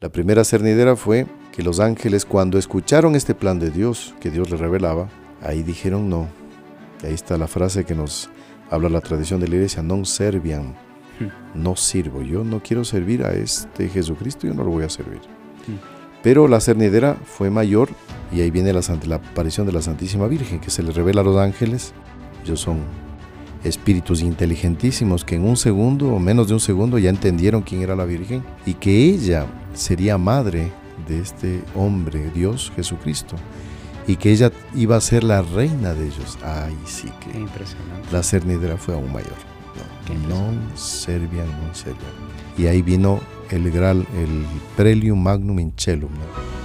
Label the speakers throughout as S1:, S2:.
S1: La primera cernidera fue que los ángeles cuando escucharon este plan de Dios que Dios les revelaba, ahí dijeron no. Y ahí está la frase que nos habla la tradición de la iglesia, non servian,
S2: Hmm.
S1: no sirvo. Yo no quiero servir a este Jesucristo, yo no lo voy a servir.
S2: Hmm.
S1: Pero la cernidera fue mayor y ahí viene la, aparición de la Santísima Virgen que se le revela a los ángeles. Ellos son espíritus inteligentísimos que en un segundo o menos de un segundo ya entendieron quién era la Virgen y que ella sería madre de este hombre, Dios Jesucristo, y que ella iba a ser la reina de ellos. Ay, sí
S2: Qué
S1: que
S2: impresionante.
S1: la cernidera fue aún mayor.
S2: Qué
S1: No, non serviam, non serviam. Y ahí vino el el prelium magnum in celum. ¿no?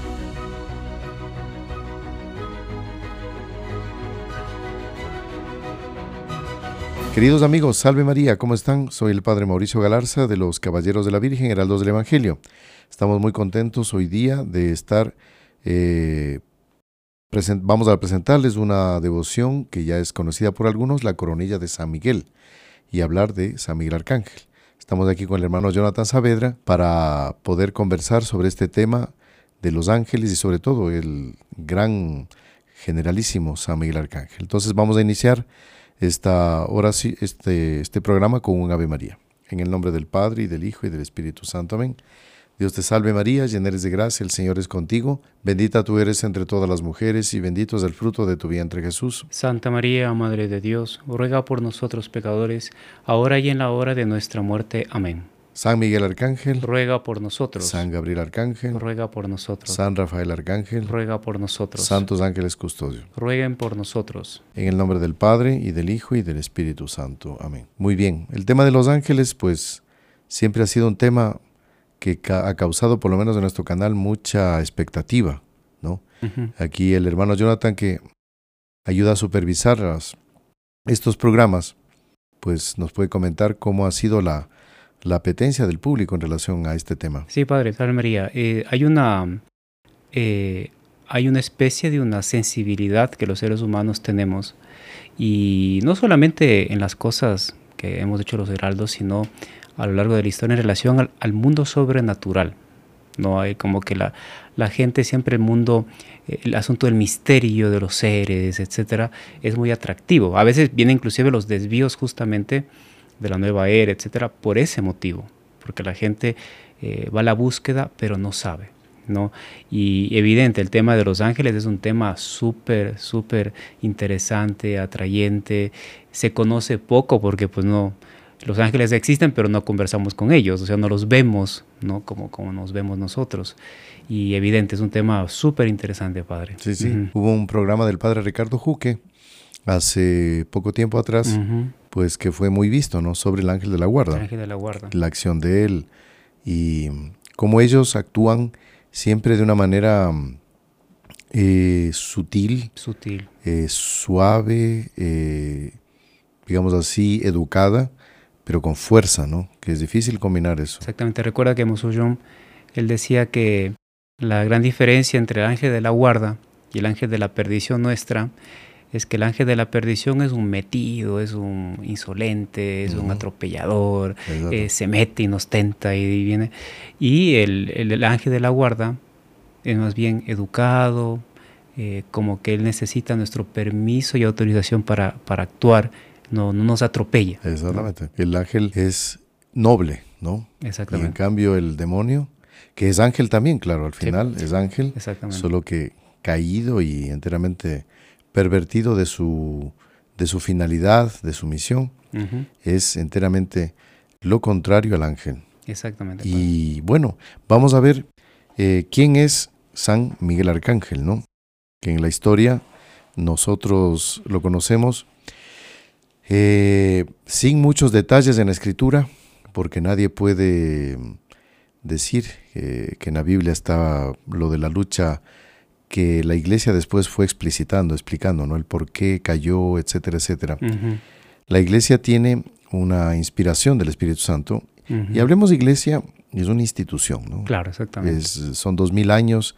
S1: Queridos amigos, salve María, ¿cómo están? Soy el Padre Mauricio Galarza de los Caballeros de la Virgen, Heraldos del Evangelio. Estamos muy contentos hoy día de estar, eh, vamos a presentarles una devoción que ya es conocida por algunos, la coronilla de San Miguel, y hablar de San Miguel Arcángel. Estamos aquí con el hermano Jonathan Saavedra para poder conversar sobre este tema de los ángeles y sobre todo el gran generalísimo San Miguel Arcángel. Entonces vamos a iniciar esta oraci- este, este programa con un Ave María. En el nombre del Padre y del Hijo y del Espíritu Santo. Amén. Dios te salve María, llena eres de gracia, el Señor es contigo. Bendita tú eres entre todas las mujeres y bendito es el fruto de tu vientre Jesús.
S2: Santa María, Madre de Dios, ruega por nosotros pecadores, ahora y en la hora de nuestra muerte. Amén.
S1: San Miguel Arcángel,
S2: Ruega por nosotros.
S1: San Gabriel Arcángel,
S2: Ruega por nosotros.
S1: San Rafael Arcángel,
S2: Ruega por nosotros.
S1: Santos ángeles custodios.
S2: Rueguen por nosotros.
S1: En el nombre del Padre y del Hijo y del Espíritu Santo. Amén. Muy bien, el tema de los ángeles pues siempre ha sido un tema que ca- ha causado por lo menos en nuestro canal mucha expectativa, ¿no? Aquí el hermano Jonathan que ayuda a supervisar las- estos programas, pues nos puede comentar cómo ha sido la, la apetencia del público en relación a este tema.
S2: Sí, Padre, Salve María. Eh, hay una eh, hay una especie de una sensibilidad que los seres humanos tenemos y no solamente en las cosas que hemos hecho los heraldos, sino a lo largo de la historia en relación al, al mundo sobrenatural. No hay como que la, la gente siempre el mundo, eh, el asunto del misterio de los seres, etcétera, es muy atractivo. A veces vienen inclusive los desvíos justamente de la nueva era, etcétera, por ese motivo, porque la gente eh, va a la búsqueda, pero no sabe. ¿no? Y evidente, el tema de los ángeles es un tema súper, súper interesante, atrayente. Se conoce poco porque pues no, los ángeles existen, pero no conversamos con ellos, o sea, no los vemos, ¿no? Como, como nos vemos nosotros. Y evidente, es un tema súper interesante, padre.
S1: Sí, sí. Hubo un programa del padre Ricardo Juque hace poco tiempo atrás, pues que fue muy visto, ¿no? Sobre el ángel de la guarda.
S2: Ángel de la guarda.
S1: la acción de él y cómo ellos actúan siempre de una manera eh, sutil,
S2: Sutil.
S1: eh, suave, eh, digamos así, educada, pero con fuerza, ¿no? Que es difícil combinar eso.
S2: Exactamente. Recuerda que Mosuyon, él decía que la gran diferencia entre el ángel de la guarda y el ángel de la perdición nuestra es que el ángel de la perdición es un metido, es un insolente, es un atropellador, eh, se mete y nos tenta y viene. Y el, el- el ángel de la guarda es más bien educado, eh, como que él necesita nuestro permiso y autorización para, para actuar, no, no nos atropella.
S1: Exactamente. El ángel es noble, ¿no? Y en
S2: Exactamente.
S1: cambio el demonio, que es ángel también, claro, al
S2: Sí.
S1: final es ángel,
S2: Exactamente.
S1: solo que caído y enteramente pervertido de su, de su finalidad, de su misión, es enteramente lo contrario al ángel.
S2: Exactamente.
S1: Y bueno, vamos a ver eh, quién es San Miguel Arcángel, ¿no? Que en la historia nosotros lo conocemos eh, sin muchos detalles en la escritura, porque nadie puede decir eh, que en la Biblia está lo de la lucha que la iglesia después fue explicitando, explicando, ¿no? El por qué cayó, etcétera, etcétera. La iglesia tiene una inspiración del Espíritu Santo y hablemos de iglesia, es una institución, ¿no?
S2: Claro, exactamente.
S1: Es- son dos mil años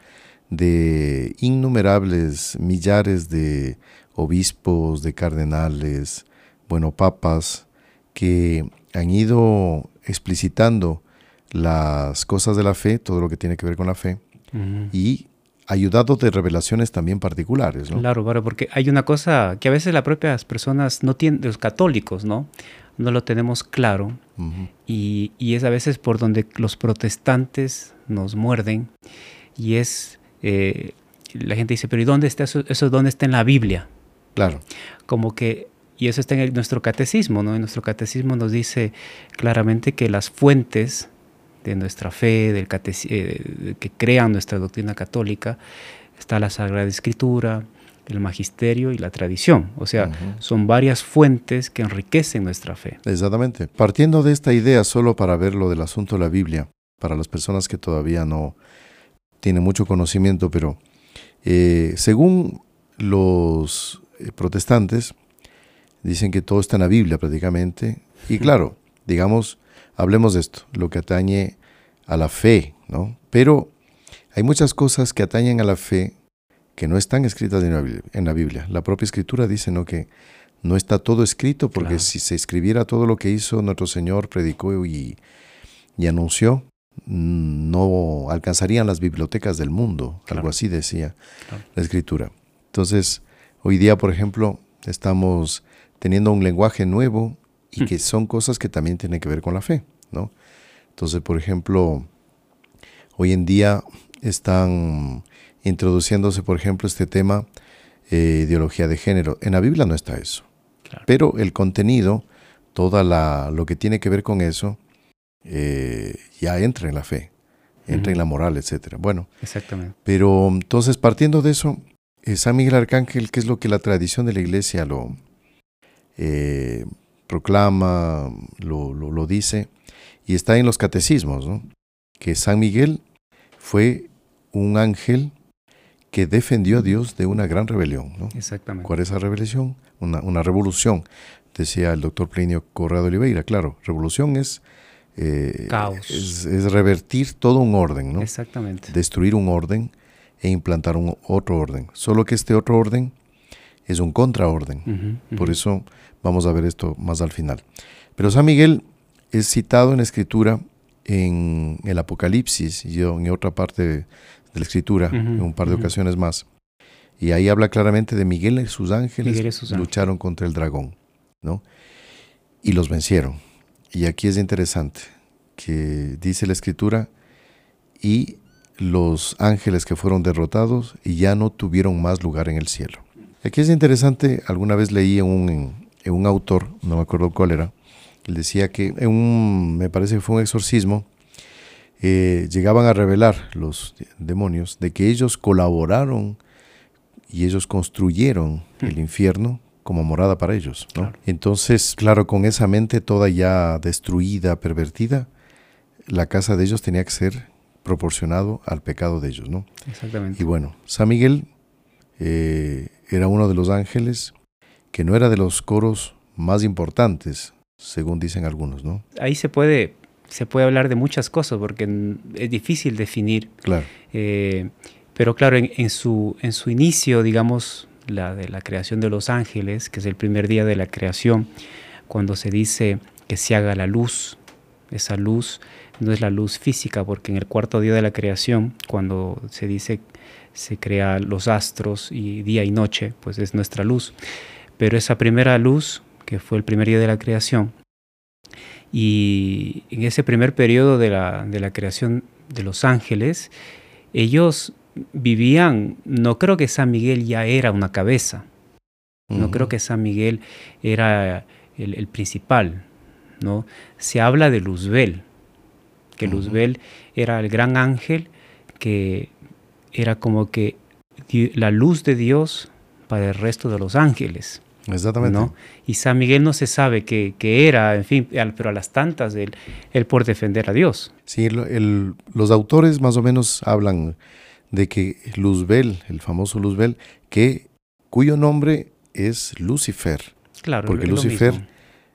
S1: de innumerables millares de obispos, de cardenales, bueno, papas, que han ido explicitando las cosas de la fe, todo lo que tiene que ver con la fe, y ayudado de revelaciones también particulares. ¿no?
S2: Claro, claro, porque hay una cosa que a veces las propias personas no tienen, los católicos, ¿no? No lo tenemos claro y, y, es a veces por donde los protestantes nos muerden y es, eh, la gente dice, pero ¿y dónde está eso? ¿Eso dónde está en la Biblia?
S1: Claro.
S2: Como que, y eso está en nuestro catecismo, ¿no? En nuestro catecismo nos dice claramente que las fuentes de nuestra fe, del eh, que crean nuestra doctrina católica, está la Sagrada Escritura, el magisterio y la tradición. O sea, son varias fuentes que enriquecen nuestra fe.
S1: Exactamente. Partiendo de esta idea, solo para ver lo del asunto de la Biblia, para las personas que todavía no tienen mucho conocimiento, pero eh, según los eh, protestantes, dicen que todo está en la Biblia prácticamente. Y claro, digamos, hablemos de esto, lo que atañe a la fe, ¿no? Pero hay muchas cosas que atañen a la fe que no están escritas en la Biblia. La propia escritura dice, ¿no? Que no está todo escrito, porque si se escribiera todo lo que hizo nuestro Señor, predicó y, anunció, no alcanzarían las bibliotecas del mundo, algo así decía la escritura. Entonces, hoy día, por ejemplo, estamos teniendo un lenguaje nuevo y mm. que son cosas que también tienen que ver con la fe, ¿no? Entonces, por ejemplo, hoy en día están introduciéndose, por ejemplo, este tema eh, ideología de género. En la Biblia no está eso. Pero el contenido, toda la, lo que tiene que ver con eso, eh, ya entra en la fe, entra en la moral, etcétera. Bueno,
S2: exactamente.
S1: Pero entonces, partiendo de eso, eh, San Miguel Arcángel, ¿qué es lo que la tradición de la iglesia lo proclama, lo, lo, dice, y está en los catecismos, ¿no? que San Miguel fue un ángel que defendió a Dios de una gran rebelión. ¿no?
S2: Exactamente.
S1: ¿Cuál es esa rebelión? Una, una revolución, decía el doctor Plinio Corrado Oliveira. Claro, revolución es,
S2: eh, Caos.
S1: Es, revertir todo un orden, ¿no?
S2: Exactamente.
S1: Destruir un orden e implantar un otro orden. Solo que este otro orden es un contraorden. Por eso vamos a ver esto más al final. Pero San Miguel es citado en la escritura en el Apocalipsis y en otra parte de la escritura, en un par de ocasiones más. Y ahí habla claramente de Miguel y sus ángeles lucharon contra el dragón, ¿no? Y los vencieron. Y aquí es interesante que dice la escritura, y los ángeles que fueron derrotados y ya no tuvieron más lugar en el cielo. Aquí es interesante, alguna vez leí en un, en un autor, no me acuerdo cuál era, él decía que en un, me parece que fue un exorcismo, eh, llegaban a revelar los demonios de que ellos colaboraron y ellos construyeron hmm. el infierno como morada para ellos. Entonces, claro, con esa mente toda ya destruida, pervertida, la casa de ellos tenía que ser proporcionado al pecado de ellos. ¿no?
S2: Exactamente.
S1: Y bueno, San Miguel eh, era uno de los ángeles que no era de los coros más importantes, según dicen algunos, ¿no?
S2: Ahí se puede, se puede hablar de muchas cosas porque es difícil definir.
S1: Claro.
S2: Eh, pero claro, en, su, en su inicio, digamos, la de la creación de los ángeles, que es el primer día de la creación, cuando se dice que se haga la luz, esa luz no es la luz física, porque en el cuarto día de la creación, cuando se dice se crea los astros y día y noche, pues es nuestra luz. Pero esa primera luz que fue el primer día de la creación. Y en ese primer periodo de la, de la creación de los ángeles, ellos vivían, no creo que San Miguel ya era una cabeza, no creo que San Miguel era el, principal, ¿no? Se habla de Luzbel, que Luzbel era el gran ángel que era como que la luz de Dios para el resto de los ángeles.
S1: Exactamente.
S2: ¿no? Y San Miguel no se sabe qué, era, en fin, pero a las tantas, él, él por defender a Dios.
S1: Sí, los autores más o menos hablan de que Luzbel, el famoso Luzbel, que, cuyo nombre es Lucifer.
S2: Claro,
S1: porque Lucifer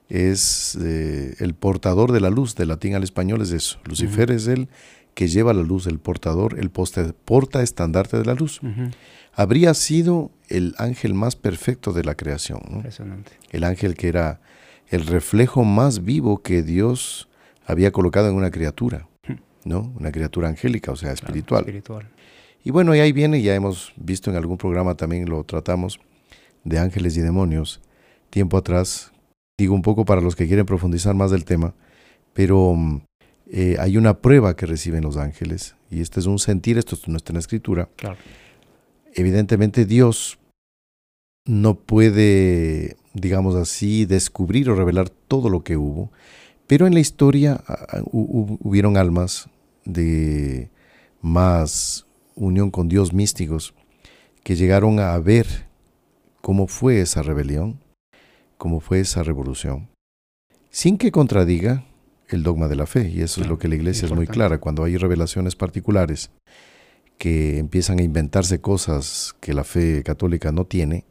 S1: es eh, el portador de la luz, de latín al español es eso. Lucifer es el que lleva la luz, el portador, el porta estandarte de la luz. Habría sido el ángel más perfecto de la creación.
S2: Impresionante.
S1: El ángel que era el reflejo más vivo que Dios había colocado en una criatura. ¿no? Una criatura angélica, o sea, espiritual.
S2: espiritual.
S1: Y bueno, y ahí viene, ya hemos visto en algún programa también lo tratamos, de ángeles y demonios, tiempo atrás, digo un poco para los que quieren profundizar más del tema, pero mm, eh, hay una prueba que reciben los ángeles, y este es un sentir, esto no está en la escritura.
S2: Claro.
S1: Evidentemente Dios no puede, digamos así, descubrir o revelar todo lo que hubo, pero en la historia ah, ah, hubieron almas de más unión con Dios místicos que llegaron a ver cómo fue esa rebelión, cómo fue esa revolución, sin que contradiga el dogma de la fe. Y eso es lo que la iglesia es muy clara. Cuando hay revelaciones particulares que empiezan a inventarse cosas que la fe católica no tiene,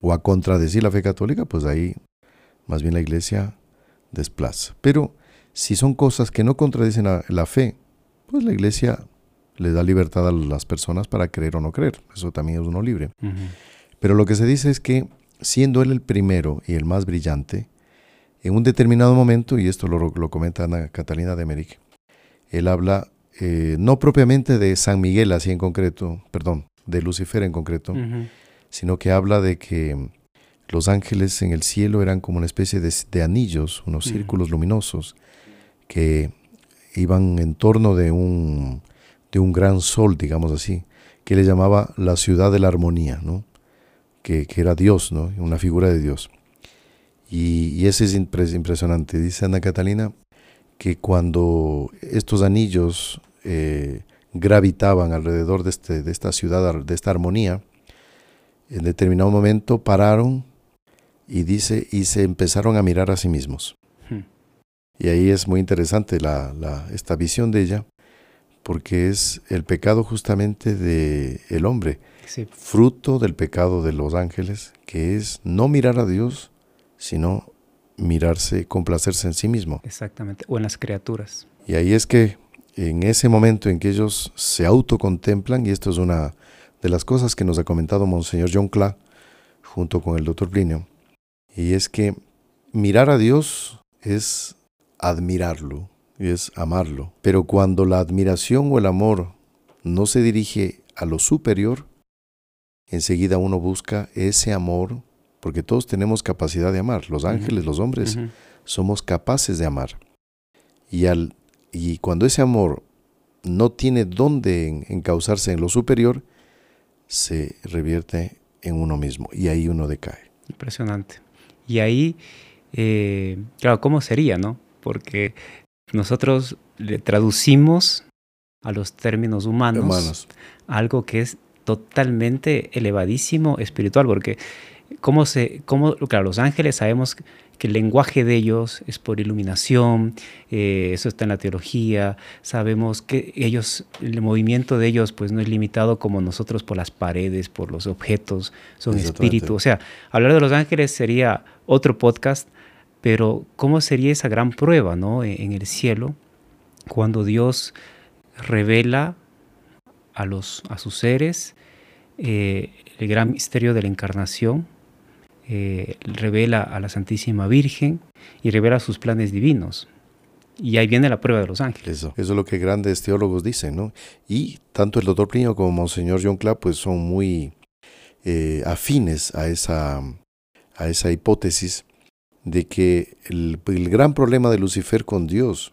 S1: o a contradecir la fe católica, pues ahí más bien la iglesia desplaza. Pero si son cosas que no contradicen la, fe, pues la iglesia le da libertad a las personas para creer o no creer. Eso también es uno libre. Pero lo que se dice es que siendo él el primero y el más brillante, en un determinado momento, y esto lo, comenta Ana Catalina de Merich, él habla eh, no propiamente de San Miguel así en concreto, perdón, de Lucifer en concreto, sino que habla de que los ángeles en el cielo eran como una especie de, anillos, unos círculos luminosos, que iban en torno de un, de un gran sol, digamos así, que le llamaba la ciudad de la armonía, ¿no? que, era Dios, ¿no? una figura de Dios. Y, y ese es impresionante. Dice Ana Catalina que cuando estos anillos eh, gravitaban alrededor de, este, de esta ciudad, de esta armonía, en determinado momento pararon y dice, y se empezaron a mirar a sí mismos. Hmm. Y ahí es muy interesante la, la, esta visión de ella, porque es el pecado justamente del el hombre, fruto del pecado de los ángeles, que es no mirar a Dios, sino mirarse, complacerse en sí mismo.
S2: Exactamente, o en las criaturas.
S1: Y ahí es que en ese momento en que ellos se autocontemplan, y esto es una de las cosas que nos ha comentado Monseñor John Cla, junto con el doctor Plinio, y es que mirar a Dios es admirarlo, es amarlo. Pero cuando la admiración o el amor no se dirige a lo superior, enseguida uno busca ese amor, porque todos tenemos capacidad de amar. Los ángeles, los hombres, somos capaces de amar. Y, al, y cuando ese amor no tiene dónde encauzarse en lo superior, se revierte en uno mismo y ahí uno decae.
S2: Impresionante. Y ahí, eh, claro, ¿cómo sería, no? Porque nosotros le traducimos a los términos humanos, algo que es totalmente elevadísimo espiritual, porque cómo se, cómo, claro, los ángeles sabemos que el lenguaje de ellos es por iluminación, eh, eso está en la teología, sabemos que ellos, el movimiento de ellos pues no es limitado como nosotros por las paredes, por los objetos, son espíritu, o sea, hablar de los ángeles sería otro podcast, pero ¿cómo sería esa gran prueba ¿no? E, en el cielo cuando Dios revela a, los, a sus seres eh, el gran misterio de la encarnación, eh, revela a la Santísima Virgen y revela sus planes divinos. Y ahí viene la prueba de los ángeles.
S1: Eso, eso es lo que grandes teólogos dicen, ¿no? Y tanto el doctor Plinio como Monseñor John Clapp pues son muy eh, afines a esa, a esa hipótesis de que el, gran problema de Lucifer con Dios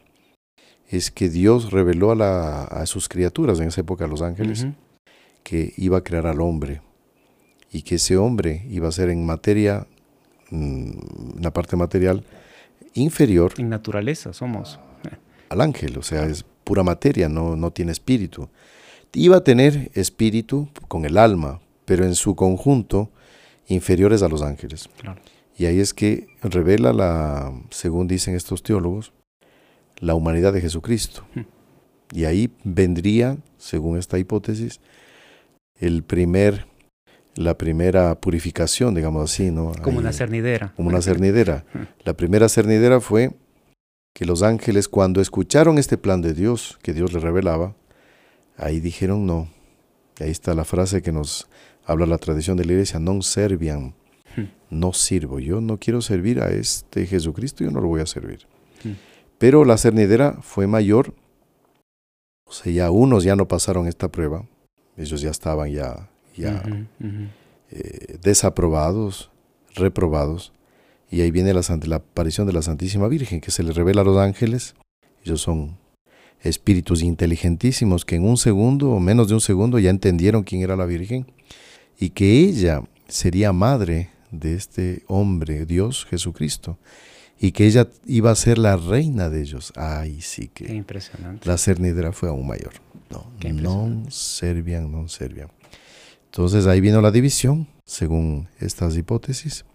S1: es que Dios reveló a, la, a sus criaturas, en esa época a los ángeles, que iba a crear al hombre y que ese hombre iba a ser en materia, mm, la parte material, inferior.
S2: En naturaleza somos.
S1: Al ángel, o sea, es pura materia, no, no tiene espíritu. Iba a tener espíritu con el alma, pero en su conjunto inferiores a los ángeles. Y ahí es que revela la, según dicen estos teólogos, la humanidad de Jesucristo. Hmm. Y ahí vendría, según esta hipótesis, el primer la primera purificación, digamos así, ¿no?
S2: Como una cernidera.
S1: Como una cernidera. La primera cernidera fue que los ángeles cuando escucharon este plan de Dios, que Dios les revelaba, ahí dijeron no. ahí está la frase que nos habla la tradición de la iglesia, non serviam, no sirvo. Yo no quiero servir a este Jesucristo, yo no lo voy a servir. Pero la cernidera fue mayor O sea, ya unos ya no pasaron esta prueba, ellos ya estaban ya, ya eh, desaprobados, reprobados, y ahí viene la, la aparición de la Santísima Virgen, que se le revela a los ángeles, ellos son espíritus inteligentísimos que en un segundo o menos de un segundo ya entendieron quién era la Virgen y que ella sería madre de este hombre, Dios Jesucristo, y que ella iba a ser la reina de ellos. Ay, sí que
S2: impresionante.
S1: la cernidera fue aún mayor. No, no servian, no servian. Entonces ahí vino la división, según estas hipótesis,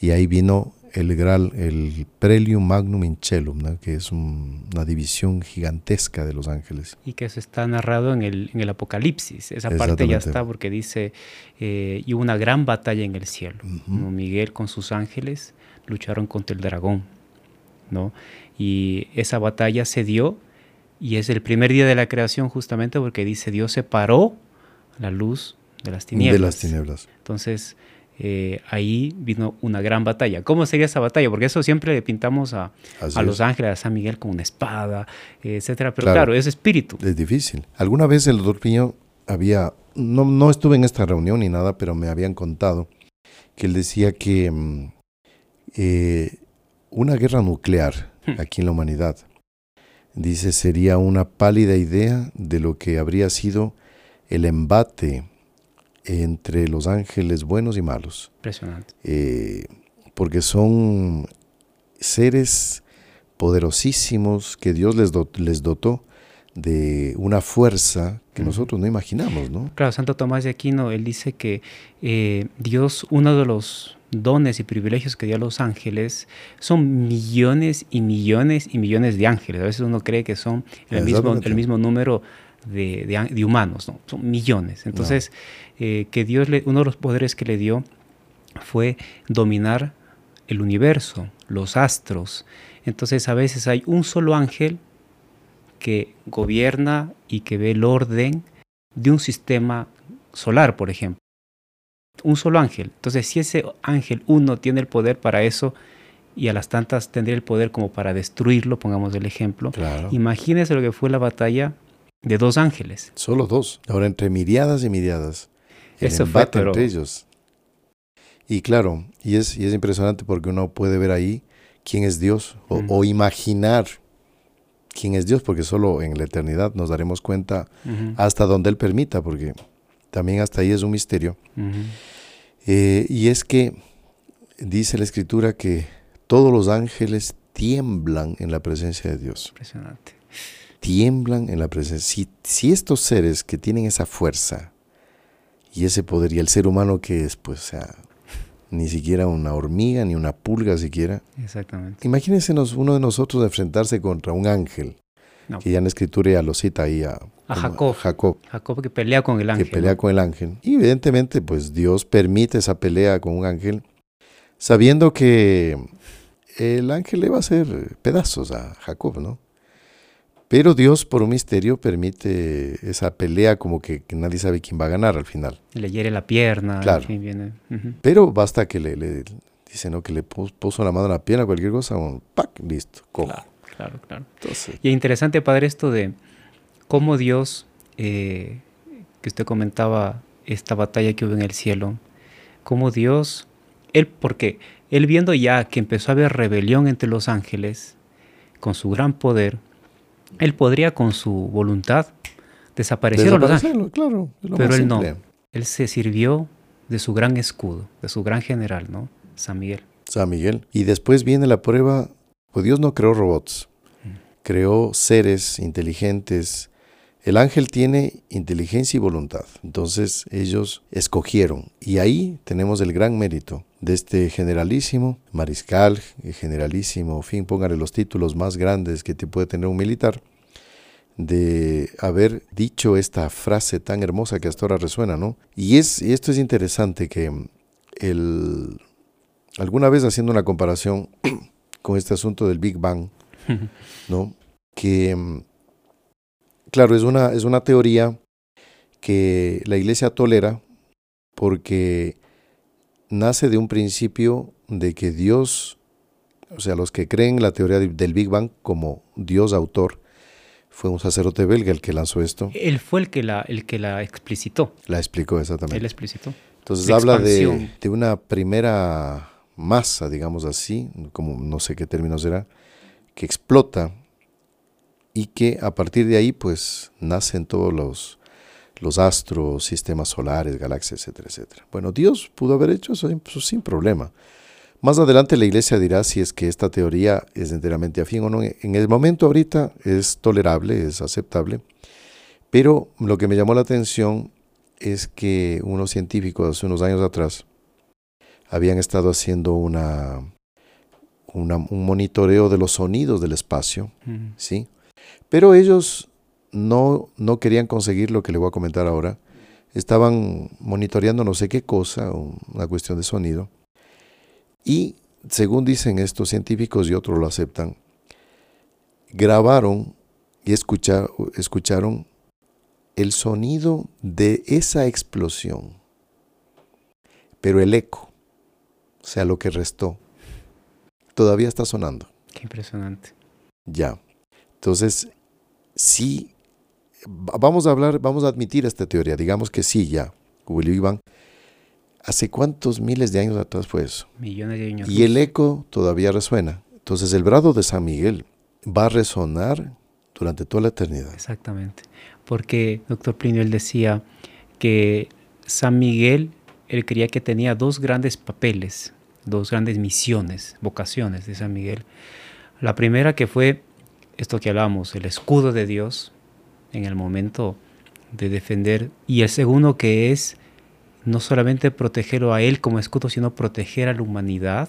S1: y ahí vino el, gran, el Prelium Magnum in que es una división gigantesca de los ángeles.
S2: Y que eso está narrado en el, en el Apocalipsis. Esa parte ya está porque dice, eh, y una gran batalla en el cielo. Miguel con sus ángeles lucharon contra el dragón. ¿no? Y esa batalla se dio y es el primer día de la creación justamente porque dice Dios separó la luz de las tinieblas.
S1: De las tinieblas.
S2: Entonces, eh, ahí vino una gran batalla. ¿Cómo sería esa batalla? Porque eso siempre le pintamos a, a los ángeles, a San Miguel con una espada, etcétera. Pero claro, es espíritu.
S1: Es difícil. Alguna vez el doctor Piño había, no, no estuve en esta reunión ni nada, pero me habían contado que él decía que mm, eh, una guerra nuclear hmm. aquí en la humanidad, dice, sería una pálida idea de lo que habría sido el embate entre los ángeles buenos y malos.
S2: Impresionante.
S1: Eh, porque son seres poderosísimos que Dios les, les dotó de una fuerza que nosotros no imaginamos, ¿no?
S2: Claro, Santo Tomás de Aquino, él dice que eh, Dios, uno de los dones y privilegios que dio a los ángeles son millones y millones y millones de ángeles. A veces uno cree que son el, mismo, el mismo número de, humanos, no, son millones. Entonces, eh, que Dios, le, uno de los poderes que le dio fue dominar el universo, los astros. Entonces, a veces hay un solo ángel que gobierna y que ve el orden de un sistema solar, por ejemplo. Un solo ángel. Entonces, si ese ángel uno tiene el poder para eso, y a las tantas tendría el poder como para destruirlo, pongamos el ejemplo. Imagínese lo que fue la batalla de dos ángeles.
S1: Solo dos. Ahora entre miriadas y miriadas. El Eso embate entre ellos. Y claro, y es, y es impresionante porque uno puede ver ahí quién es Dios o, imaginar quién es Dios, porque solo en la eternidad nos daremos cuenta hasta donde Él permita, porque también hasta ahí es un misterio. Eh, y es que dice la Escritura que todos los ángeles tiemblan en la presencia de Dios.
S2: Impresionante
S1: tiemblan en la presencia. Si, estos seres que tienen esa fuerza y ese poder, y el ser humano que es, pues, sea, ni siquiera una hormiga, ni una pulga siquiera.
S2: Exactamente.
S1: Imagínense uno de nosotros enfrentarse contra un ángel. Que ya en la escritura ya lo cita ahí a,
S2: Jacob.
S1: Jacob.
S2: Jacob que pelea con el ángel.
S1: Que pelea con el ángel. Y evidentemente, pues Dios permite esa pelea con un ángel, sabiendo que el ángel le va a hacer pedazos a Jacob, ¿no? Pero Dios, por un misterio, permite esa pelea como que, nadie sabe quién va a ganar al final.
S2: Le hiere la pierna.
S1: Claro. viene. Pero basta que le, le, dice, ¿no? Que le puso la mano en la pierna, cualquier cosa, un ¡pac! Listo,
S2: Claro, claro, claro. y es interesante, Padre, esto de cómo Dios, eh, que usted comentaba, esta batalla que hubo en el cielo, cómo Dios, Él, porque Él viendo ya que empezó a haber rebelión entre los ángeles, con su gran poder, él podría con su voluntad desaparecer a los ángeles.
S1: Claro,
S2: pero él no. Él se sirvió de su gran escudo, de su gran general, ¿no? San Miguel.
S1: San Miguel. Y después viene la prueba, pues Dios no creó robots, mm. creó seres inteligentes. El ángel tiene inteligencia y voluntad. Entonces ellos escogieron. Y ahí tenemos el gran mérito de este generalísimo, mariscal, generalísimo, fin, póngale los títulos más grandes que te puede tener un militar, de haber dicho esta frase tan hermosa que hasta ahora resuena, ¿no? Y, es, esto es interesante que el, alguna vez haciendo una comparación con este asunto del Big Bang, ¿no? Que, claro, es una, es una teoría que la iglesia tolera porque nace de un principio de que Dios, o sea, los que creen la teoría del Big Bang como Dios autor, Fue un sacerdote belga el que lanzó esto.
S2: Él fue el que la, el que la explicitó.
S1: La explicó exactamente.
S2: Él explicitó.
S1: Entonces habla de, de, una primera masa, digamos así, como no sé qué término será, que explota y que a partir de ahí pues nacen todos los, los astros, sistemas solares, galaxias, etcétera, etcétera. Bueno, Dios pudo haber hecho eso sin problema. Más adelante la iglesia dirá si es que esta teoría es enteramente afín o no. En el momento ahorita es tolerable, es aceptable, pero lo que me llamó la atención es que unos científicos hace unos años atrás habían estado haciendo una, un monitoreo de los sonidos del espacio, ¿sí? Pero ellos no, no querían conseguir lo que le voy a comentar ahora. Estaban monitoreando no sé qué cosa, una cuestión de sonido y, según dicen estos científicos y otros lo aceptan, grabaron y escucharon el sonido de esa explosión, pero el eco, o sea, lo que restó, todavía está sonando.
S2: Qué impresionante.
S1: Ya. Entonces, sí, vamos a hablar, vamos a admitir esta teoría, digamos que sí, ya, Willy Iván ¿Hace cuántos miles de años atrás fue eso?
S2: Millones de años.
S1: Y el eco todavía resuena. Entonces el brado de San Miguel va a resonar durante toda la eternidad.
S2: Exactamente. Porque doctor Plinio él decía que San Miguel, él creía que tenía dos grandes papeles, dos grandes misiones, vocaciones de San Miguel. La primera que fue esto que hablamos, el escudo de Dios en el momento de defender. Y el segundo que es no solamente protegerlo a él como escudo, sino proteger a la humanidad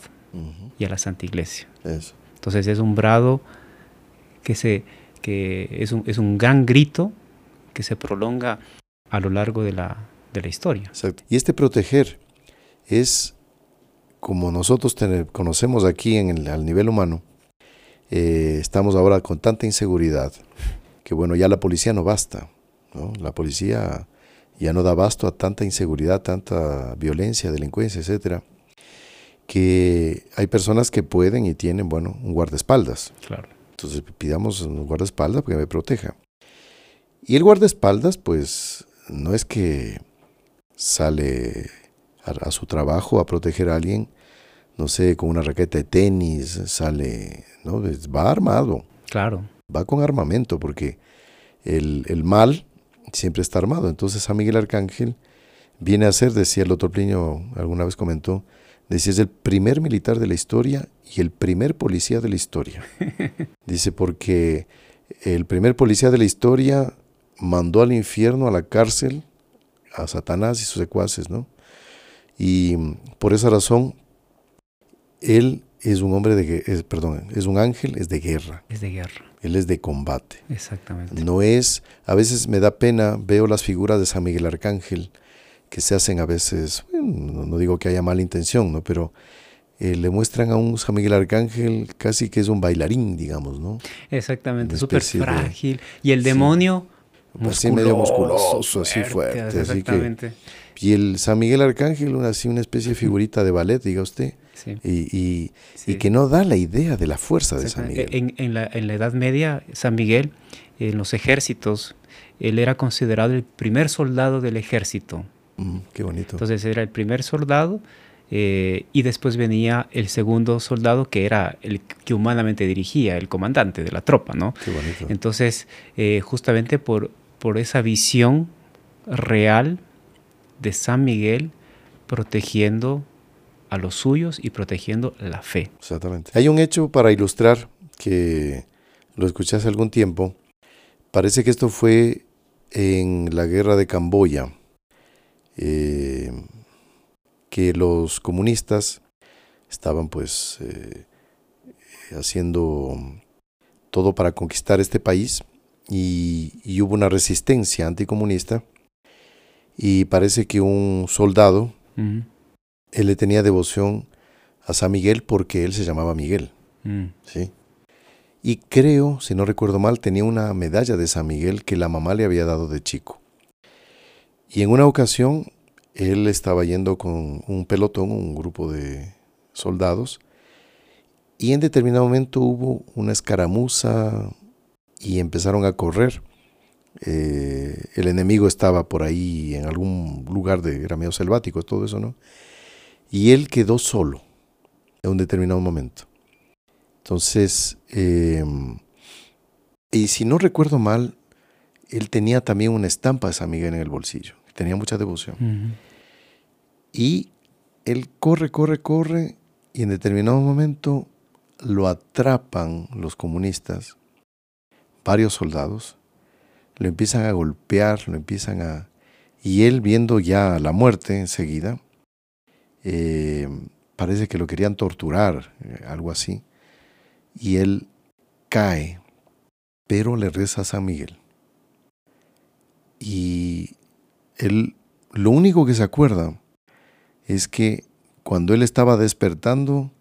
S2: y a la Santa Iglesia. Entonces es un brado que, se, que es, un, es un gran grito que se prolonga a lo largo de la, de la historia.
S1: Y este proteger es como nosotros conocemos aquí en el, al nivel humano, eh, estamos ahora con tanta inseguridad que bueno, ya la policía no basta. ¿no? La policía ya no da basto a tanta inseguridad, tanta violencia, delincuencia, etcétera, que hay personas que pueden y tienen, bueno, un guardaespaldas.
S2: Claro.
S1: Entonces pidamos un guardaespaldas que me proteja. Y el guardaespaldas, pues, no es que sale a, su trabajo a proteger a alguien, no sé, con una raqueta de tenis, sale, ¿no? Va armado.
S2: Claro.
S1: Va con armamento, porque el, el mal siempre está armado. Entonces San Miguel Arcángel viene a ser, decía el doctor Plinio, alguna vez comentó, decía, es el primer militar de la historia y el primer policía de la historia. Dice, porque el primer policía de la historia mandó al infierno, a la cárcel, a Satanás y sus secuaces, ¿no? Y por esa razón, él es un hombre de, perdón, es un ángel, es de guerra.
S2: Es de guerra.
S1: Él es de combate.
S2: Exactamente.
S1: No es, a veces me da pena, veo las figuras de San Miguel Arcángel que se hacen a veces, no, digo que haya mala intención, ¿no? Pero eh, le muestran a un San Miguel Arcángel casi que es un bailarín, digamos, ¿no?
S2: Exactamente, súper frágil. y el demonio...
S1: así medio musculoso, así fuerte. Exactamente. y el San Miguel Arcángel, así una especie de figurita de ballet, diga usted y, que no da la idea de la fuerza de San Miguel.
S2: En, la, Edad Media, San Miguel, en los ejércitos, él era considerado el primer soldado del ejército.
S1: Mm, qué bonito.
S2: Entonces era el primer soldado eh, y después venía el segundo soldado que era el que humanamente dirigía, el comandante de la tropa, ¿no?
S1: Qué bonito.
S2: Entonces, eh, justamente por, por esa visión real de San Miguel protegiendo a los suyos y protegiendo la fe.
S1: Exactamente. Hay un hecho para ilustrar que lo escuché hace algún tiempo. Parece que esto fue en la guerra de Camboya, eh, que los comunistas estaban pues eh, haciendo todo para conquistar este país y, hubo una resistencia anticomunista y parece que un soldado él le tenía devoción a San Miguel porque él se llamaba Miguel. Mm. ¿sí? Y creo, si no recuerdo mal, tenía una medalla de San Miguel que la mamá le había dado de chico. Y en una ocasión, él estaba yendo con un pelotón, un grupo de soldados, y en determinado momento hubo una escaramuza y empezaron a correr. Eh, el enemigo estaba por ahí en algún lugar de, era medio selvático, todo eso, ¿no? Y él quedó solo en un determinado momento. Entonces, em, y si no recuerdo mal, él tenía también una estampa de San Miguel en el bolsillo, tenía mucha devoción. Y él corre, corre, corre, y en determinado momento lo atrapan los comunistas, varios soldados, lo empiezan a golpear, lo empiezan a... Y él viendo ya la muerte enseguida, eh, parece que lo querían torturar, eh, algo así, y él cae, pero le reza a San Miguel. Y él, lo único que se acuerda es que cuando él estaba despertando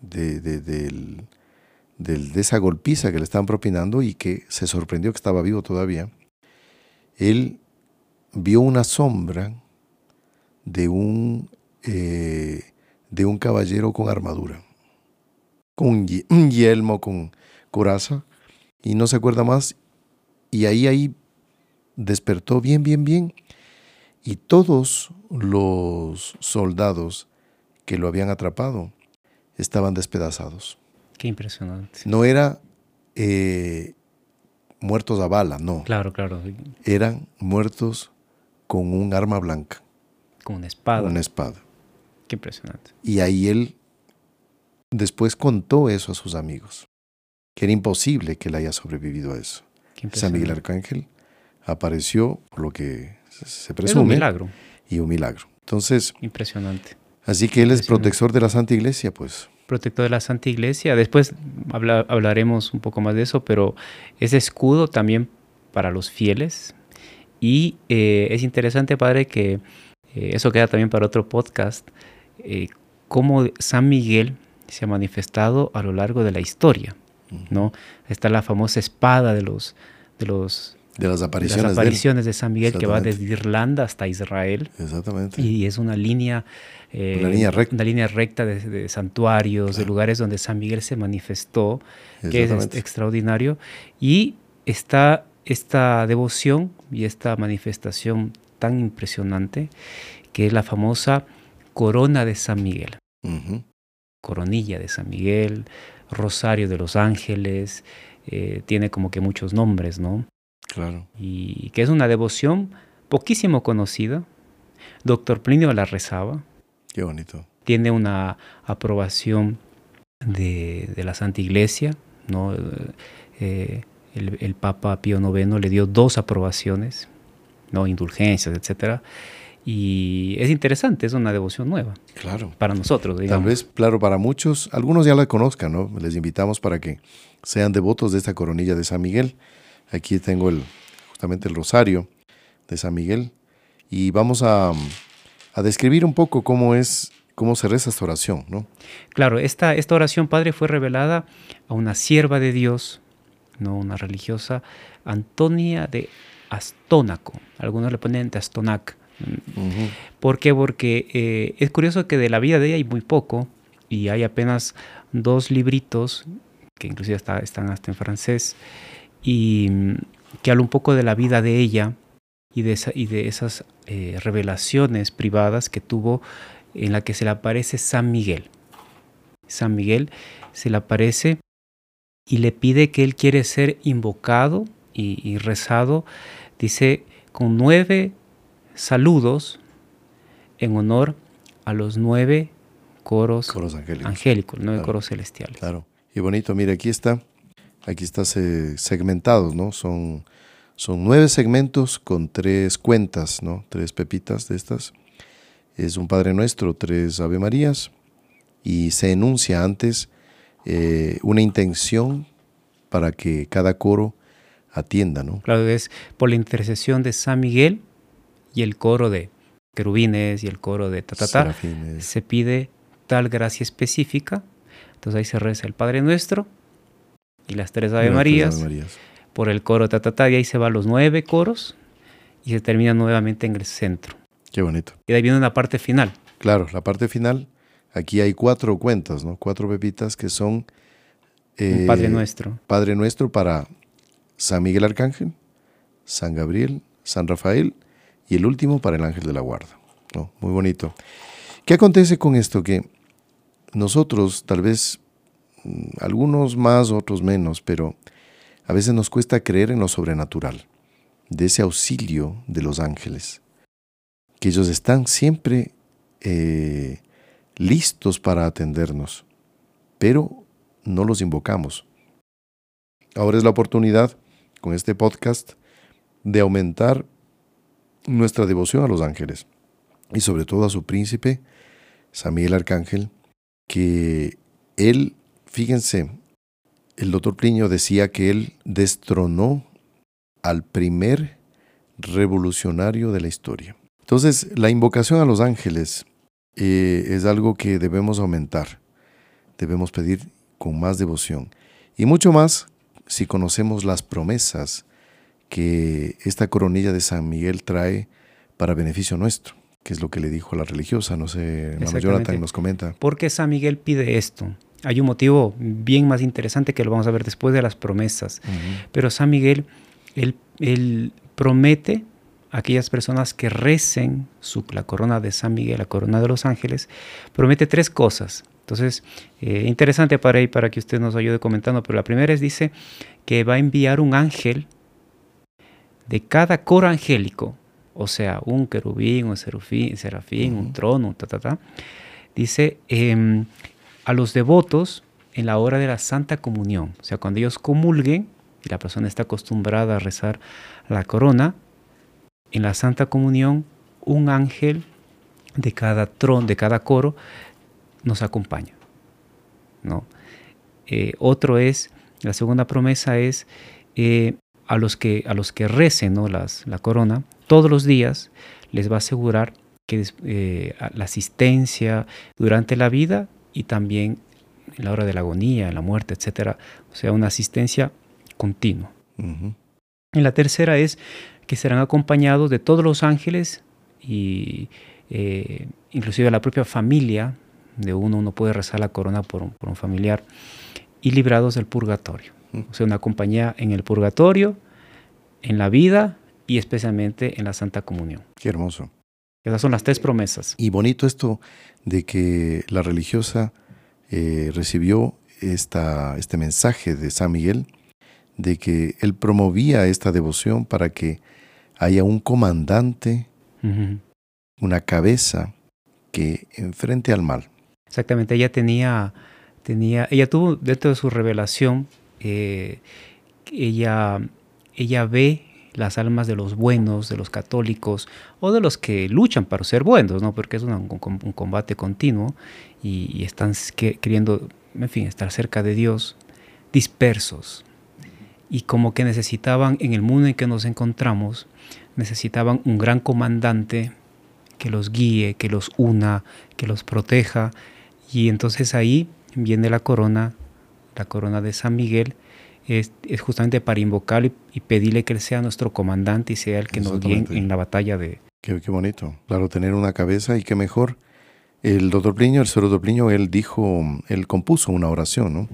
S1: de, de, esa golpiza que le estaban propinando y que se sorprendió que estaba vivo todavía, él vio una sombra de un, eh, de un caballero con armadura, con un yelmo, con coraza, y no se acuerda más, y ahí, ahí despertó bien, bien, bien, y todos los soldados que lo habían atrapado estaban despedazados.
S2: Qué impresionante.
S1: No era eh, muertos a bala, no.
S2: Claro, claro.
S1: Eran muertos con un arma blanca.
S2: Con una espada.
S1: Una espada.
S2: Qué impresionante.
S1: Y ahí él después contó eso a sus amigos, que era imposible que él haya sobrevivido a eso. San Miguel Arcángel apareció, por lo que se presume.
S2: un milagro.
S1: Y un milagro. Entonces.
S2: Impresionante.
S1: Así que él es protector de la Santa Iglesia, pues.
S2: Protector de la Santa Iglesia. Después hablaremos un poco más de eso, pero es escudo también para los fieles. Y eh, es interesante, Padre, que eh, eso queda también para otro podcast, eh, cómo San Miguel se ha manifestado a lo largo de la historia. ¿no? Está la famosa espada de los, de los
S1: de las apariciones,
S2: apariciones de, San Miguel que va desde Irlanda hasta Israel.
S1: Exactamente.
S2: Y es una línea,
S1: eh, una línea recta,
S2: una línea recta de, santuarios, de lugares donde San Miguel se manifestó, que es extraordinario. Y está esta devoción y esta manifestación tan impresionante que es la famosa corona de San Miguel. Coronilla de San Miguel, Rosario de los Ángeles, eh, tiene como que muchos nombres, ¿no?
S1: Claro.
S2: Y que es una devoción poquísimo conocida. Doctor Plinio la rezaba.
S1: Qué bonito.
S2: Tiene una aprobación de, la Santa Iglesia, ¿no? Eh, el, Papa Pío IX le dio dos aprobaciones, ¿no? indulgencias, etcétera. Y es interesante, es una devoción nueva.
S1: Claro.
S2: Para nosotros, digamos.
S1: Tal vez, claro, para muchos, algunos ya la conozcan, ¿no? Les invitamos para que sean devotos de esta coronilla de San Miguel. Aquí tengo el, justamente el rosario de San Miguel y vamos a, describir un poco cómo es, cómo se reza esta oración, ¿no?
S2: Claro, esta, esta oración, Padre, fue revelada a una sierva de Dios, no una religiosa, Antonia de Astónaco. Algunos le ponen de Astonac. ¿Por qué? Porque eh, es curioso que de la vida de ella hay muy poco y hay apenas dos libritos que inclusive están hasta en francés y mm, que habla un poco de la vida de ella y de, y de esas eh, revelaciones privadas que tuvo en la que se le aparece San Miguel. San Miguel se le aparece y le pide que él quiere ser invocado y, rezado, dice, con nueve saludos en honor a los nueve coros, angélicos. nueve coros celestiales.
S1: Claro. Y bonito, mire, aquí está Aquí está segmentados, ¿no? Son, son nueve segmentos con tres cuentas, ¿no? Tres pepitas de estas. Es un Padre Nuestro, tres Ave Marías. Y se enuncia antes eh, una intención para que cada coro atienda, ¿no?
S2: Claro, es por la intercesión de San Miguel y el coro de querubines y el coro de tatatá, se pide tal gracia específica. Entonces ahí se reza el Padre Nuestro, y las tres Ave Marías, por el coro ta, y ahí se van los nueve coros y se termina nuevamente en el centro.
S1: Qué bonito.
S2: Y ahí viene una parte final.
S1: Claro, la parte final, aquí hay cuatro cuentas, ¿no? Cuatro pepitas que son...
S2: Eh, Padre Nuestro.
S1: Padre Nuestro para San Miguel Arcángel, San Gabriel, San Rafael y el último para el ángel de la guarda. Muy bonito. ¿Qué acontece con esto? Que nosotros, tal vez mm, algunos más, otros menos, pero a veces nos cuesta creer en lo sobrenatural, de ese auxilio de los ángeles, que ellos están siempre eh, listos para atendernos, pero no los invocamos. Ahora es la oportunidad, con este podcast, de aumentar nuestra devoción a los ángeles y sobre todo a su príncipe, San Miguel Arcángel, que él, fíjense, el doctor Pliño decía que él destronó al primer revolucionario de la historia. Entonces, la invocación a los ángeles eh, es algo que debemos aumentar, debemos pedir con más devoción y mucho más si conocemos las promesas que esta coronilla de San Miguel trae para beneficio nuestro, que es lo que le dijo la religiosa, no sé, hermano Jonathan nos comenta.
S2: ¿Por qué San Miguel pide esto? Hay un motivo bien más interesante que lo vamos a ver después de las promesas. Pero San Miguel, él, él, promete a aquellas personas que recen su, la corona de San Miguel, la corona de los ángeles, promete tres cosas. Entonces, eh, interesante para ahí, para que usted nos ayude comentando, pero la primera es, dice, que va a enviar un ángel de cada coro angélico, o sea, un querubín, un serafín, serafín un trono, un ta, ta, ta. Dice, em, a los devotos en la hora de la Santa Comunión, o sea, cuando ellos comulguen, y la persona está acostumbrada a rezar la corona, en la Santa Comunión, un ángel de cada trono, de cada coro, nos acompaña. ¿no? Eh, otro es, la segunda promesa es eh, a, los que, a los que recen ¿no? Las, la corona, todos los días les va a asegurar que eh, la asistencia durante la vida y también en la hora de la agonía, en la muerte, etcétera, o sea, una asistencia continua. Y la tercera es que serán acompañados de todos los ángeles y inclusive la propia familia de uno, uno puede rezar la corona por un, familiar, y librados del purgatorio. O sea, una compañía en el purgatorio, en la vida y especialmente en la Santa Comunión.
S1: Qué hermoso.
S2: Esas son las tres promesas.
S1: Y bonito esto de que la religiosa eh, recibió esta, este mensaje de San Miguel, de que él promovía esta devoción para que haya un comandante, una cabeza que enfrente al mal.
S2: Exactamente, ella tenía, tenía, ella tuvo dentro de su revelación, eh, ella, ella ve las almas de los buenos, de los católicos o de los que luchan para ser buenos, ¿no? Porque es un, combate continuo y, están queriendo, en fin, estar cerca de Dios, dispersos. Y como que necesitaban, en el mundo en que nos encontramos, necesitaban un gran comandante que los guíe, que los una, que los proteja, y entonces ahí viene la corona, la corona de San Miguel, es, justamente para invocarlo y, pedirle que él sea nuestro comandante y sea el que nos guíe en, la batalla de...
S1: Qué, qué, bonito, claro, tener una cabeza y qué mejor. El doctor Pliño, el doctor Pliño, él dijo, él compuso una oración, ¿no?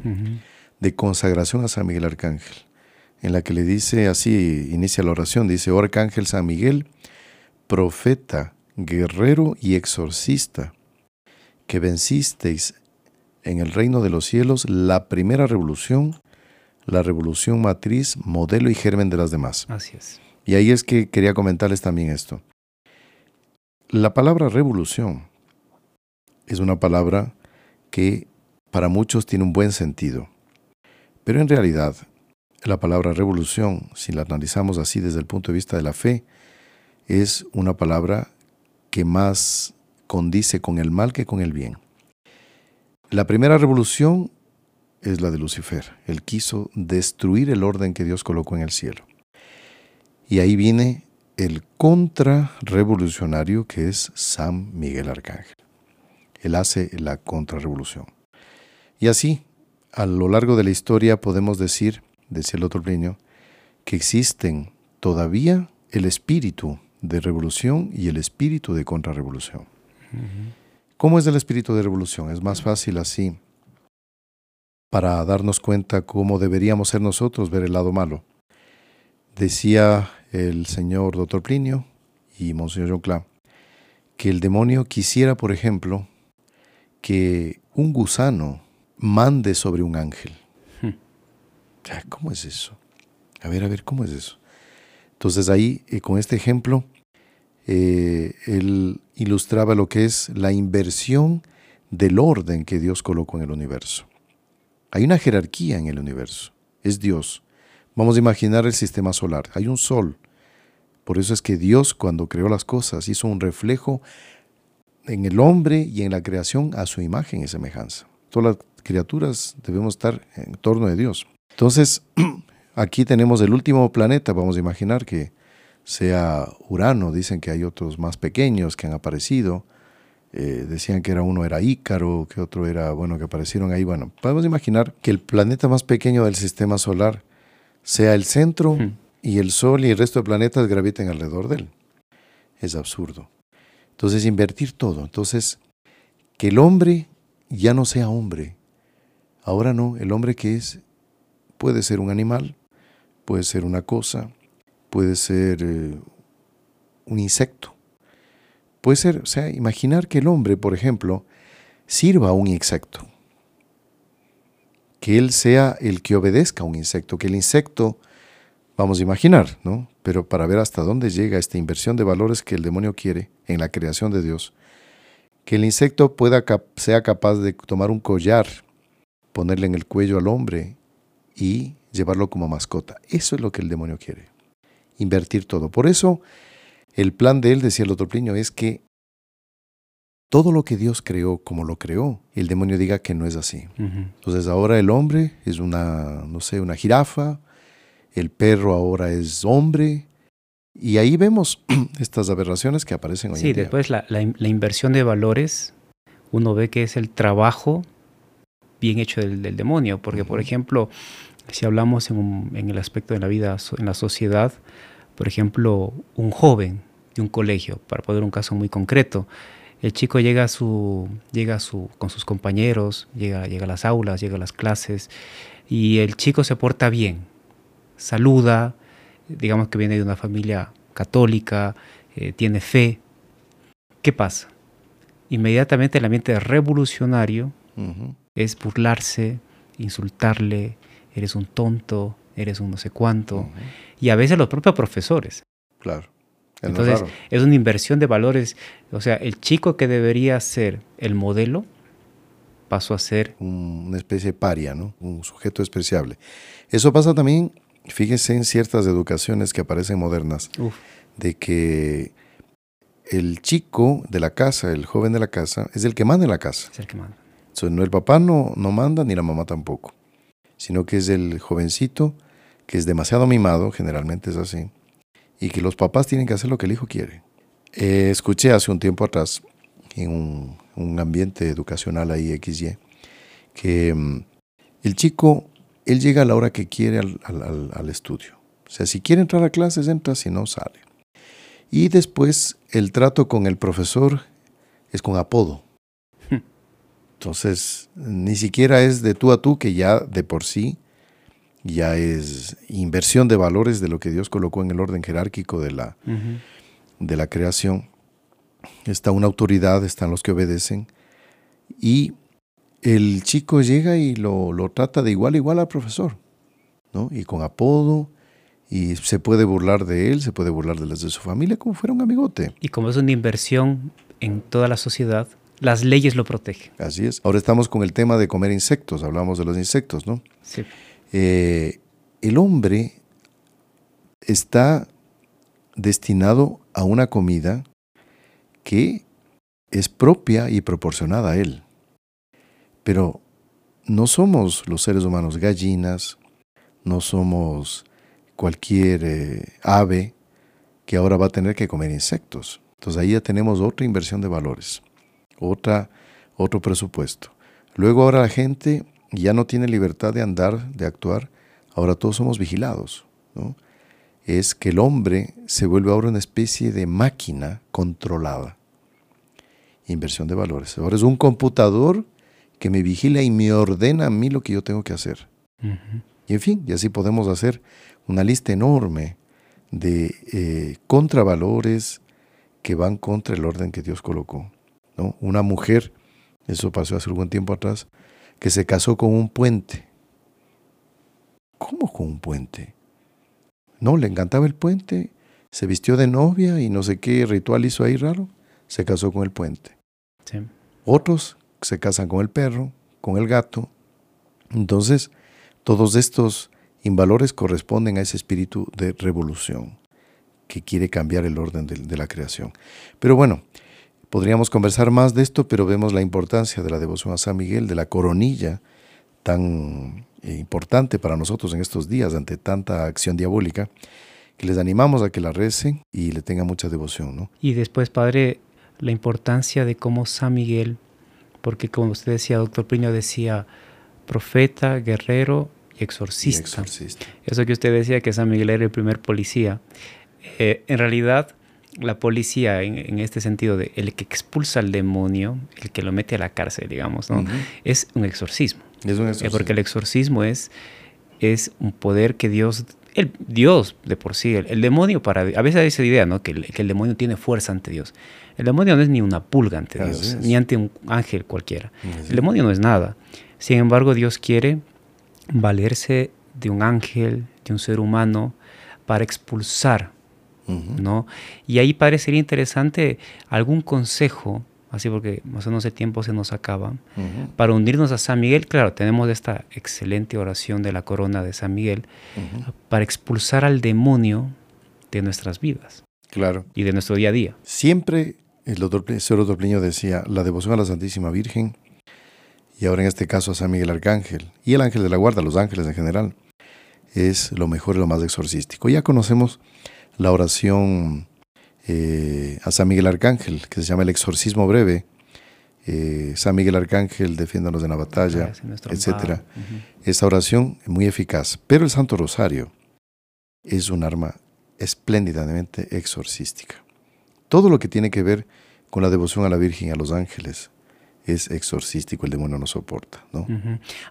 S1: De consagración a San Miguel Arcángel, en la que le dice así, inicia la oración, dice, oh Arcángel San Miguel, profeta, guerrero y exorcista, que vencisteis en el reino de los cielos la primera revolución, la revolución matriz, modelo y germen de las demás.
S2: Así es.
S1: Y ahí es que quería comentarles también esto. La palabra revolución es una palabra que para muchos tiene un buen sentido, pero en realidad la palabra revolución, si la analizamos así desde el punto de vista de la fe, es una palabra que más condice con el mal que con el bien. La primera revolución es la de Lucifer. Él quiso destruir el orden que Dios colocó en el cielo. Y ahí viene el contrarrevolucionario que es San Miguel Arcángel. Él hace la contrarrevolución. Y así, a lo largo de la historia podemos decir, decía el otro Plinio, que existen todavía el espíritu de revolución y el espíritu de contrarrevolución. ¿Cómo es el espíritu de revolución? Es más fácil así para darnos cuenta cómo deberíamos ser nosotros ver el lado malo. Decía el señor doctor Plinio y Monseñor John que el demonio quisiera, por ejemplo, que un gusano mande sobre un ángel. Hmm. ¿Cómo es eso? A ver, a ver, ¿cómo es eso? Entonces ahí, eh, con este ejemplo, eh, él ilustraba lo que es la inversión del orden que Dios colocó en el universo. Hay una jerarquía en el universo. Es Dios. Vamos a imaginar el sistema solar. Hay un sol. Por eso es que Dios cuando creó las cosas hizo un reflejo en el hombre y en la creación a su imagen y semejanza. Todas las criaturas debemos estar en torno de Dios. Entonces, aquí tenemos el último planeta, vamos a imaginar que sea Urano, dicen que hay otros más pequeños que han aparecido, eh, decían que era uno era Ícaro, que otro era, bueno, que aparecieron ahí. Bueno, podemos imaginar que el planeta más pequeño del sistema solar sea el centro y el Sol y el resto de planetas graviten alrededor de él. Es absurdo. Entonces, invertir todo. Entonces, que el hombre ya no sea hombre. Ahora no, el hombre que es puede ser un animal, puede ser una cosa, puede ser eh, un insecto. Puede ser, o sea, imaginar que el hombre, por ejemplo, sirva a un insecto. Que él sea el que obedezca a un insecto, que el insecto Vamos a imaginar, ¿no? Pero para ver hasta dónde llega esta inversión de valores que el demonio quiere en la creación de Dios, que el insecto pueda sea capaz de tomar un collar, ponerle en el cuello al hombre y llevarlo como mascota. Eso es lo que el demonio quiere. Invertir todo. Por eso, el plan de él, decía el otro pliño, es que todo lo que Dios creó como lo creó, el demonio diga que no es así. Entonces ahora el hombre es una, no sé, una jirafa, el perro ahora es hombre. Y ahí vemos estas aberraciones que aparecen hoy
S2: sí,
S1: en
S2: día. Sí, después la, la, inversión de valores, uno ve que es el trabajo bien hecho del, del demonio, porque por ejemplo, si hablamos en, en, el aspecto de la vida en la sociedad, por ejemplo, un joven de un colegio, para poner un caso muy concreto, el chico llega, a su, llega a su, con sus compañeros, llega, llega a las aulas, llega a las clases, y el chico se porta bien, saluda, digamos que viene de una familia católica, eh, tiene fe. ¿Qué pasa? Inmediatamente el ambiente revolucionario es burlarse, insultarle, eres un tonto, eres un no sé cuánto, y a veces los propios profesores.
S1: Claro.
S2: Entonces, es una inversión de valores. O sea, el chico que debería ser el modelo pasó a ser...
S1: una especie de paria, ¿no? Un sujeto despreciable. Eso pasa también Fíjese en ciertas educaciones que aparecen modernas, de que el chico de la casa, el joven de la casa, es el que manda en la casa.
S2: Es el que manda.
S1: no, el papá no, no manda ni la mamá tampoco, sino que es el jovencito que es demasiado mimado, generalmente es así, y que los papás tienen que hacer lo que el hijo quiere. Eh, escuché hace un tiempo atrás, en un, un ambiente educacional ahí XY, que mm, el chico él llega a la hora que quiere al, estudio. O sea, si quiere entrar a clases, entra, si no, sale. Y después el trato con el profesor es con apodo. Entonces, ni siquiera es de tú a tú, que ya de por sí ya es inversión de valores de lo que Dios colocó en el orden jerárquico de la, de la creación. Está una autoridad, están los que obedecen. Y el chico llega y lo, trata de igual a igual al profesor, ¿no? Y con apodo, y se puede burlar de él, se puede burlar de las de su familia como fuera un amigote.
S2: Y como es una inversión en toda la sociedad, las leyes lo protegen.
S1: Así es. Ahora estamos con el tema de comer insectos, hablamos de los insectos, ¿no?
S2: Sí.
S1: Eh, el hombre está destinado a una comida que es propia y proporcionada a él. Pero no somos los seres humanos gallinas, no somos cualquier eh, ave que ahora va a tener que comer insectos. Entonces ahí ya tenemos otra inversión de valores, otra, otro presupuesto. Luego ahora la gente ya no tiene libertad de andar, de actuar, ahora todos somos vigilados. Es que el hombre se vuelve ahora una especie de máquina controlada. Inversión de valores. Ahora es un computador que me vigila y me ordena a mí lo que yo tengo que hacer. Y en fin, y así podemos hacer una lista enorme de eh, contravalores que van contra el orden que Dios colocó. ¿No? Una mujer, eso pasó hace algún tiempo atrás, que se casó con un puente. ¿Cómo con un puente? No, le encantaba el puente, se vistió de novia y no sé qué ritual hizo ahí raro, se casó con el puente. Otros se casan con el perro, con el gato. Entonces, todos estos invalores corresponden a ese espíritu de revolución que quiere cambiar el orden de, la creación. Pero bueno, podríamos conversar más de esto, pero vemos la importancia de la devoción a San Miguel, de la coronilla tan eh, importante para nosotros en estos días ante tanta acción diabólica, que les animamos a que la recen y le tengan mucha devoción. ¿no?
S2: Y después, Padre, la importancia de cómo San Miguel, porque como usted decía, doctor Priño decía, profeta, guerrero y exorcista. Eso que usted decía que San Miguel era el primer policía. Eh, en realidad, la policía, en, este sentido, de el que expulsa al demonio, el que lo mete a la cárcel, digamos, ¿no? es un exorcismo.
S1: Es un eh, exorcismo.
S2: porque el exorcismo es, es un poder que Dios el Dios de por sí, el, demonio para a veces hay esa idea, ¿no? Que el, demonio tiene fuerza ante Dios. El demonio no es ni una pulga ante Dios, ni ante un ángel cualquiera. El demonio no es nada. Sin embargo, Dios quiere valerse de un ángel, de un ser humano, para expulsar, ¿no? Y ahí parecería interesante algún consejo así porque más o menos el tiempo se nos acaba, para unirnos a San Miguel, claro, tenemos esta excelente oración de la corona de San Miguel, para expulsar al demonio de nuestras vidas.
S1: Claro.
S2: Y de nuestro día a día.
S1: Siempre el doctor, Pliño decía, la devoción a la Santísima Virgen, y ahora en este caso a San Miguel Arcángel, y el ángel de la guarda, los ángeles en general, es lo mejor y lo más exorcístico. Ya conocemos la oración eh, a San Miguel Arcángel, que se llama el exorcismo breve. Eh, San Miguel Arcángel, defiéndanos de la batalla, etc. Esa oración es muy eficaz. Pero el Santo Rosario es un arma espléndidamente exorcística. Todo lo que tiene que ver con la devoción a la Virgen y a los ángeles, es exorcístico, el demonio no soporta. ¿no?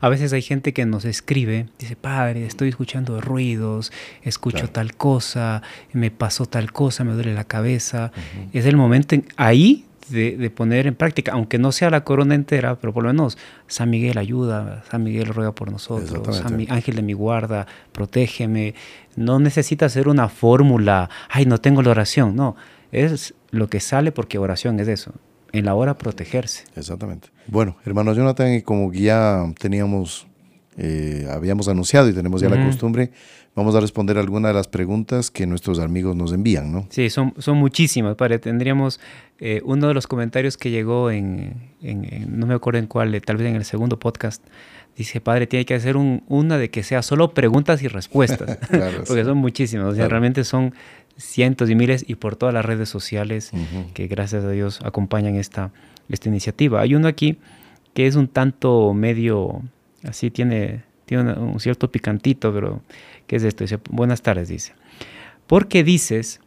S2: A veces hay gente que nos escribe, dice, padre, estoy escuchando ruidos, escucho tal cosa, me pasó tal cosa, me duele la cabeza. Es el momento ahí de, poner en práctica, aunque no sea la corona entera, pero por lo menos San Miguel ayuda, San Miguel ruega por nosotros, San Ángel de mi guarda, protégeme. No necesita ser una fórmula, ay, no tengo la oración, no. Es lo que sale porque oración es eso en la hora protegerse.
S1: Exactamente. Bueno, hermano Jonathan, y como ya teníamos, eh, habíamos anunciado y tenemos ya la costumbre, vamos a responder algunas de las preguntas que nuestros amigos nos envían, ¿no?
S2: Sí, son, son muchísimas. Padre, tendríamos eh, uno de los comentarios que llegó en, no me acuerdo en cuál, tal vez en el segundo podcast, dice, padre, tiene que hacer un, una de que sea solo preguntas y respuestas, porque son muchísimas, o sea, realmente son cientos y miles y por todas las redes sociales que gracias a Dios acompañan esta, esta iniciativa. Hay uno aquí que es un tanto medio, así tiene, tiene un cierto picantito, pero ¿qué es esto? Dice, buenas tardes, dice. ¿Por qué dices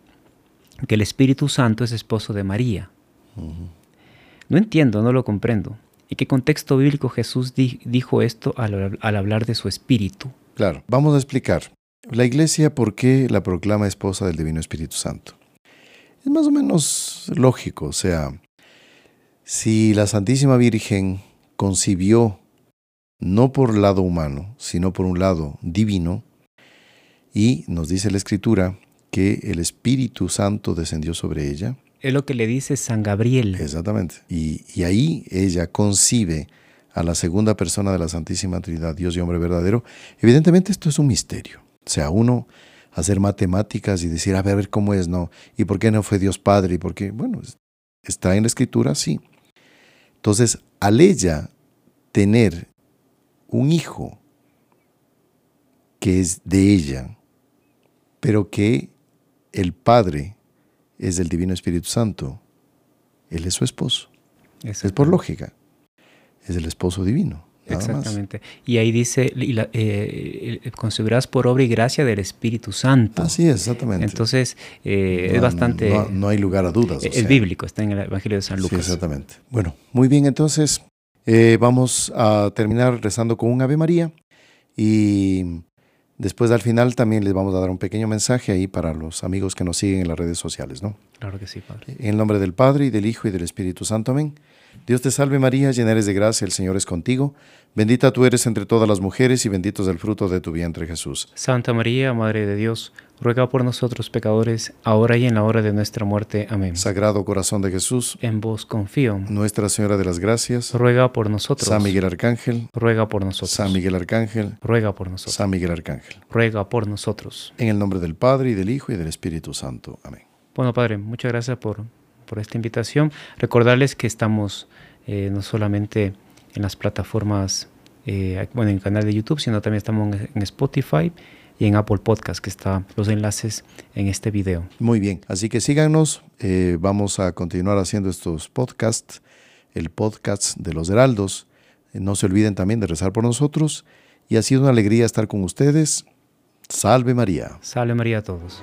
S2: que el Espíritu Santo es esposo de María? No entiendo, no lo comprendo. ¿Y qué contexto bíblico Jesús dijo esto al, al hablar de su espíritu?
S1: Claro, vamos a explicar. La iglesia, ¿por qué la proclama esposa del Divino Espíritu Santo? Es más o menos lógico, o sea, si la Santísima Virgen concibió no por lado humano, sino por un lado divino, y nos dice la Escritura que el Espíritu Santo descendió sobre ella.
S2: Es lo que le dice San Gabriel.
S1: Exactamente. Y, y ahí ella concibe a la segunda persona de la Santísima Trinidad, Dios y hombre verdadero. Evidentemente esto es un misterio. O sea, uno hacer matemáticas y decir, a ver, a ver cómo es, no. ¿Y por qué no fue Dios Padre? ¿Y por qué? Bueno, está en la escritura, sí. Entonces, al ella tener un hijo que es de ella, pero que el Padre es del Divino Espíritu Santo, él es su esposo. Es por lógica. Es el esposo divino.
S2: Exactamente. Y ahí dice, y la, eh, concebirás por obra y gracia del Espíritu Santo.
S1: Así es, exactamente.
S2: Entonces, eh, es bastante...
S1: No, hay lugar a dudas.
S2: Es bíblico, está en el Evangelio de San Lucas.
S1: exactamente. Bueno, muy bien, entonces eh, vamos a terminar rezando con un Ave María y Después al final también les vamos a dar un pequeño mensaje ahí para los amigos que nos siguen en las redes sociales, ¿no?
S2: Claro que sí, Padre.
S1: En el nombre del Padre y del Hijo y del Espíritu Santo, amén. Dios te salve María, llena eres de gracia, el Señor es contigo. Bendita tú eres entre todas las mujeres y bendito es el fruto de tu vientre Jesús.
S2: Santa María, Madre de Dios, ruega por nosotros pecadores, ahora y en la hora de nuestra muerte. Amén.
S1: Sagrado corazón de Jesús,
S2: En vos confío.
S1: Nuestra Señora de las Gracias,
S2: Ruega por nosotros.
S1: San Miguel Arcángel,
S2: Ruega por nosotros.
S1: San Miguel Arcángel,
S2: Ruega por nosotros.
S1: San Miguel Arcángel.
S2: Ruega por nosotros.
S1: En el nombre del Padre y del Hijo y del Espíritu Santo. Amén.
S2: Bueno, Padre, muchas gracias por, por esta invitación. Recordarles que estamos eh, no solamente en las plataformas, eh, bueno, en el canal de YouTube, sino también estamos en, Spotify y en Apple Podcast, que están los enlaces en este video.
S1: Muy bien, así que síganos. eh, vamos a continuar haciendo estos podcasts, el podcast de los Heraldos. No se olviden también de rezar por nosotros. Y ha sido una alegría estar con ustedes. Salve María.
S2: Salve María a todos.